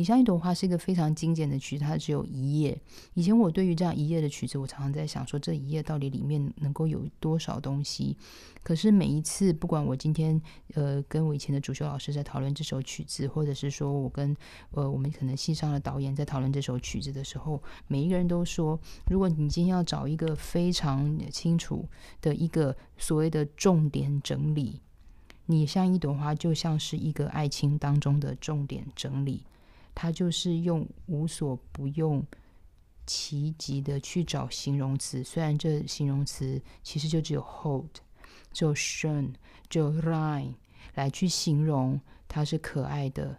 你像一朵花是一个非常精简的曲子，它只有一页。以前我对于这样一页的曲子，我常常在想说，这一页到底里面能够有多少东西？可是每一次，不管我今天呃跟我以前的主修老师在讨论这首曲子，或者是说我跟呃我们可能戏上的导演在讨论这首曲子的时候，每一个人都说，如果你今天要找一个非常清楚的一个所谓的重点整理，你像一朵花，就像是一个爱情当中的重点整理，它就是用无所不用其极的去找形容词，虽然这形容词其实就只有 hold。只有 shun 就 line 来去形容它是可爱的，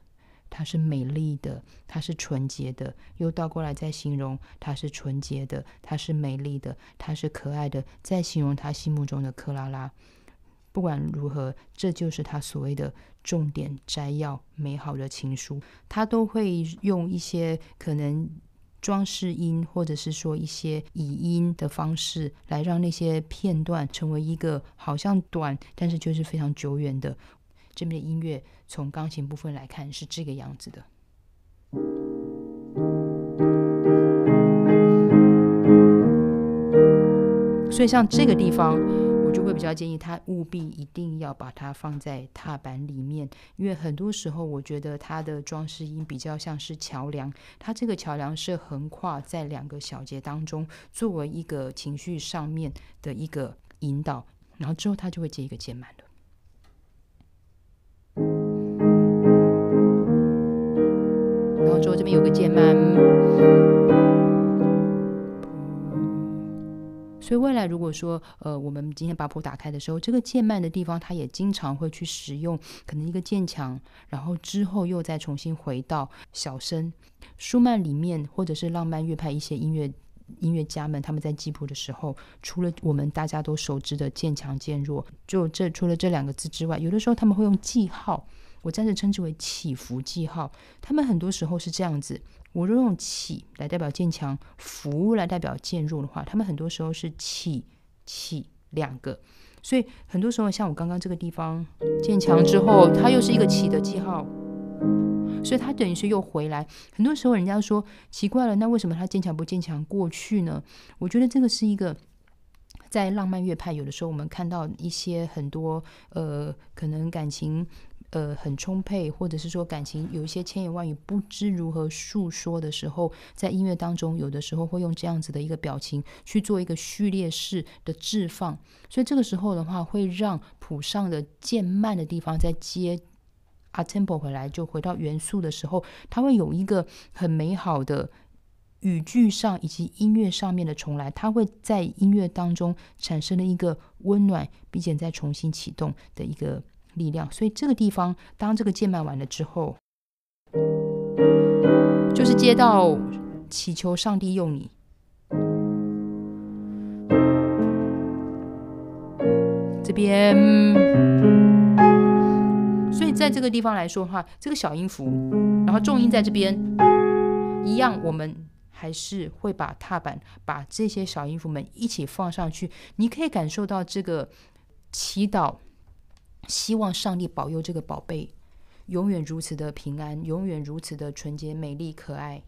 它是美丽的，它是纯洁的，又倒过来再形容它是纯洁的，它是美丽的，它是可爱的，再形容他心目中的克拉拉。不管如何，这就是他所谓的重点摘要，美好的情书，他都会用一些可能。装饰音，或者是说一些语音的方式，来让那些片段成为一个好像短，但是就是非常久远的这边的音乐。从钢琴部分来看，是这个样子的。所以像这个地方。就会比较建议他务必一定要把它放在踏板里面，因为很多时候我觉得它的装饰音比较像是桥梁，它这个桥梁是横跨在两个小节当中，作为一个情绪上面的一个引导，然后之后它就会接一个键满了，然后之后这边有个键满。所以未来如果说，呃，我们今天把谱打开的时候，这个渐慢的地方，它也经常会去使用可能一个渐强，然后之后又再重新回到小声。舒曼里面或者是浪漫乐派一些音乐音乐家们，他们在记谱的时候，除了我们大家都熟知的渐强渐弱，就这除了这两个字之外，有的时候他们会用记号，我暂时称之为起伏记号。他们很多时候是这样子。我若用起来代表渐强，伏来代表渐弱的话，他们很多时候是起起两个，所以很多时候像我刚刚这个地方渐强之后，它又是一个起的记号，所以它等于是又回来。很多时候人家说奇怪了，那为什么它渐强不渐强过去呢？我觉得这个是一个在浪漫乐派，有的时候我们看到一些很多呃，可能感情。呃，很充沛，或者是说感情有一些千言万语不知如何诉说的时候，在音乐当中，有的时候会用这样子的一个表情去做一个序列式的置放，所以这个时候的话，会让谱上的渐慢的地方在接 a tempo 回来，就回到元素的时候，它会有一个很美好的语句上以及音乐上面的重来，它会在音乐当中产生了一个温暖，并且再重新启动的一个。力量，所以这个地方，当这个键盘完了之后，就是接到祈求上帝用你。这边，所以在这个地方来说的话，这个小音符，然后重音在这边，一样，我们还是会把踏板把这些小音符们一起放上去，你可以感受到这个祈祷。希望上帝保佑这个宝贝永远如此的平安，永远如此的纯洁、美丽、可爱。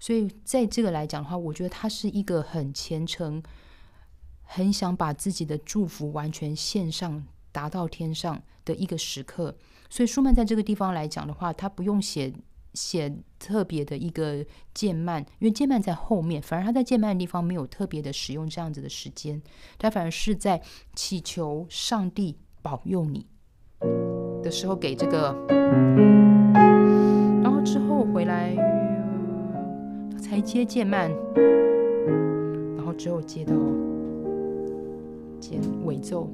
所以，在这个来讲的话，我觉得他是一个很虔诚、很想把自己的祝福完全献上，达到天上的一个时刻。所以，舒曼在这个地方来讲的话，他不用写写特别的一个渐慢，因为渐慢在后面，反而他在渐慢的地方没有特别的使用这样子的时间，他反而是在祈求上帝。保佑你。的时候给这个，然后之后回来才接渐慢，然后之后接到减尾奏。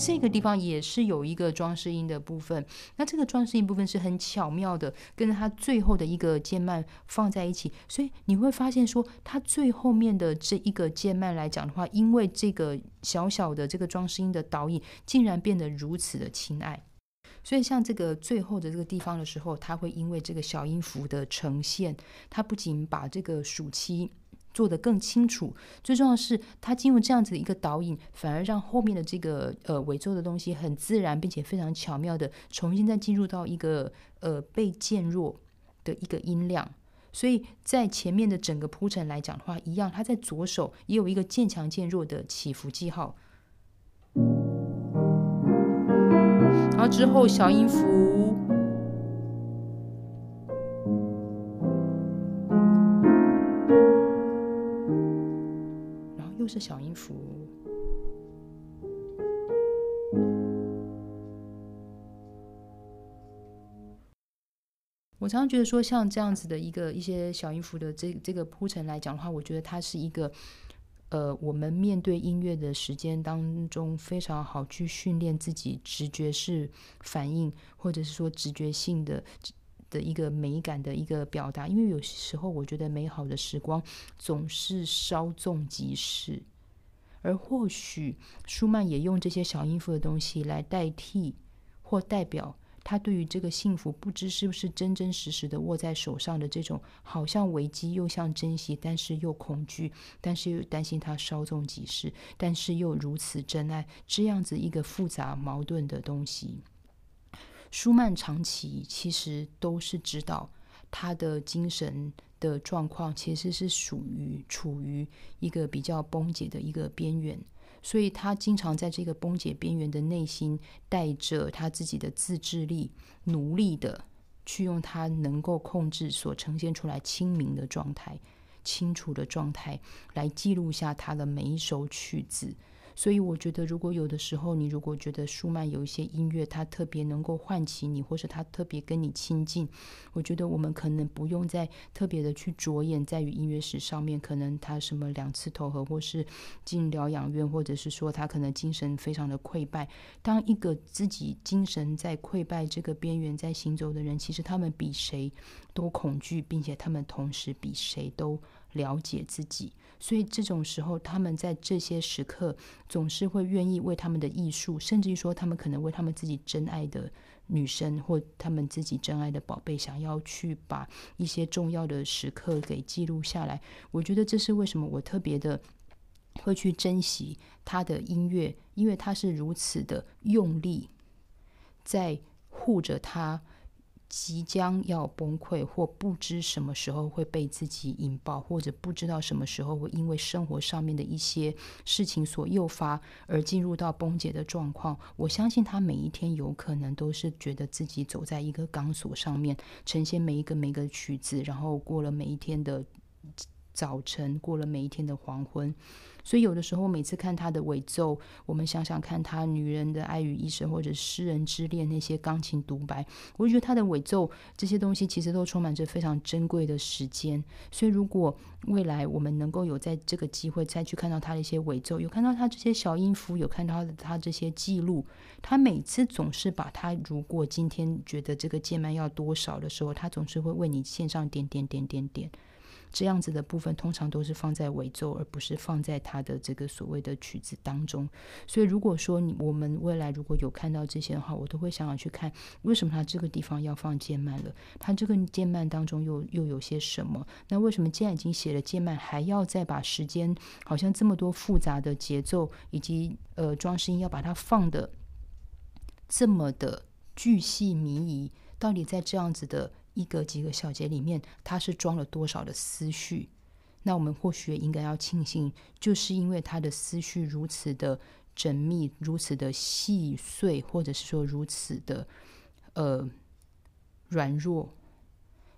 这个地方也是有一个装饰音的部分，那这个装饰音部分是很巧妙的，跟它最后的一个渐慢放在一起，所以你会发现说，它最后面的这一个渐慢来讲的话，因为这个小小的这个装饰音的导引，竟然变得如此的亲爱，所以像这个最后的这个地方的时候，它会因为这个小音符的呈现，它不仅把这个暑期做得更清楚。最重要的是，他进入这样子的一个导引，反而让后面的这个呃尾奏的东西很自然，并且非常巧妙的重新再进入到一个呃被渐弱的一个音量。所以在前面的整个铺陈来讲的话，一样，他在左手也有一个渐强渐弱的起伏记号。然后之后小音符，是小音符。我常常觉得说，像这样子的一个一些小音符的这这个铺陈来讲的话，我觉得它是一个。呃，我们面对音乐的时间当中，非常好去训练自己直觉式反应，或者是说直觉性的的一个美感的一个表达。因为有时候，我觉得美好的时光总是稍纵即逝，而或许舒曼也用这些小音符的东西来代替或代表。他对于这个幸福，不知是不是真真实实的握在手上的这种，好像危机又像珍惜，但是又恐惧，但是又担心他稍纵即逝，但是又如此真爱，这样子一个复杂矛盾的东西。舒曼长期其实都是知道他的精神的状况其实是属于处于一个比较崩解的一个边缘。所以他经常在这个崩解边缘的内心，带着他自己的自制力，努力的去用他能够控制所呈现出来清明的状态、清楚的状态，来记录下他的每一首曲子。所以我觉得，如果有的时候你如果觉得舒曼有一些音乐，它特别能够唤起你，或是他特别跟你亲近，我觉得我们可能不用再特别的去着眼在于音乐史上面，可能他什么两次投河，或是进疗养院，或者是说他可能精神非常的溃败。当一个自己精神在溃败这个边缘在行走的人，其实他们比谁都恐惧，并且他们同时比谁都了解自己。所以这种时候，他们在这些时刻总是会愿意为他们的艺术，甚至于说他们可能为他们自己真爱的女生或他们自己真爱的宝贝，想要去把一些重要的时刻给记录下来。我觉得这是为什么我特别的会去珍惜他的音乐，因为他是如此的用力在护着他。即将要崩溃，或不知什么时候会被自己引爆，或者不知道什么时候会因为生活上面的一些事情所诱发而进入到崩解的状况。我相信他每一天有可能都是觉得自己走在一个钢索上面，呈现每一个每一个曲子，然后过了每一天的早晨，过了每一天的黄昏。所以有的时候，每次看他的尾奏，我们想想看他《女人的爱与一生》或者《诗人之恋》那些钢琴独白，我就觉得他的尾奏这些东西其实都充满着非常珍贵的时间。所以如果未来我们能够有在这个机会再去看到他的一些尾奏，有看到他这些小音符，有看到他这些记录，他每次总是把他如果今天觉得这个键盘要多少的时候，他总是会为你献上点点点点点。这样子的部分通常都是放在尾奏，而不是放在他的这个所谓的曲子当中。所以，如果说你我们未来如果有看到这些的话，我都会想要去看为什么他这个地方要放渐慢了？他这个渐慢当中又又有些什么？那为什么既然已经写了渐慢，还要再把时间好像这么多复杂的节奏以及呃装饰音要把它放的这么的巨细靡遗？到底在这样子的？一个几个小节里面，它是装了多少的思绪？那我们或许也应该要庆幸，就是因为他的思绪如此的缜密，如此的细碎，或者是说如此的呃软弱，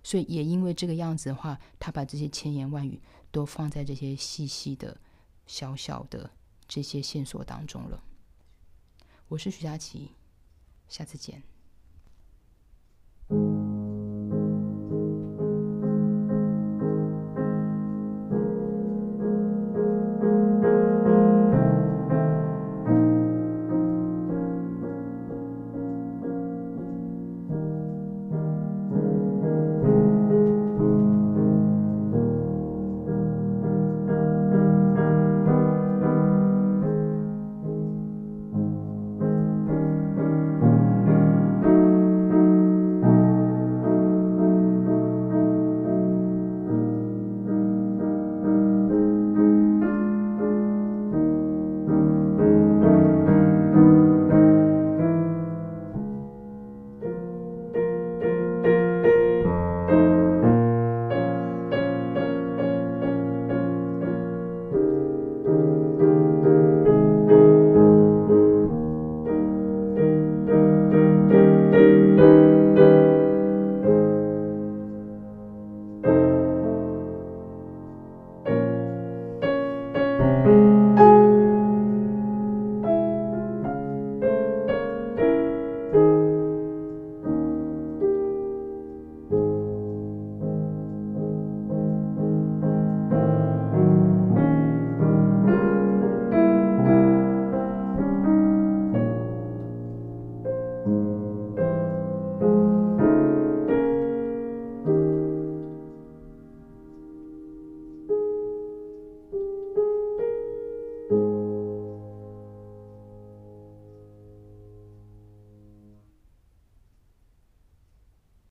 所以也因为这个样子的话，他把这些千言万语都放在这些细细的、小小的这些线索当中了。我是徐佳琪，下次见。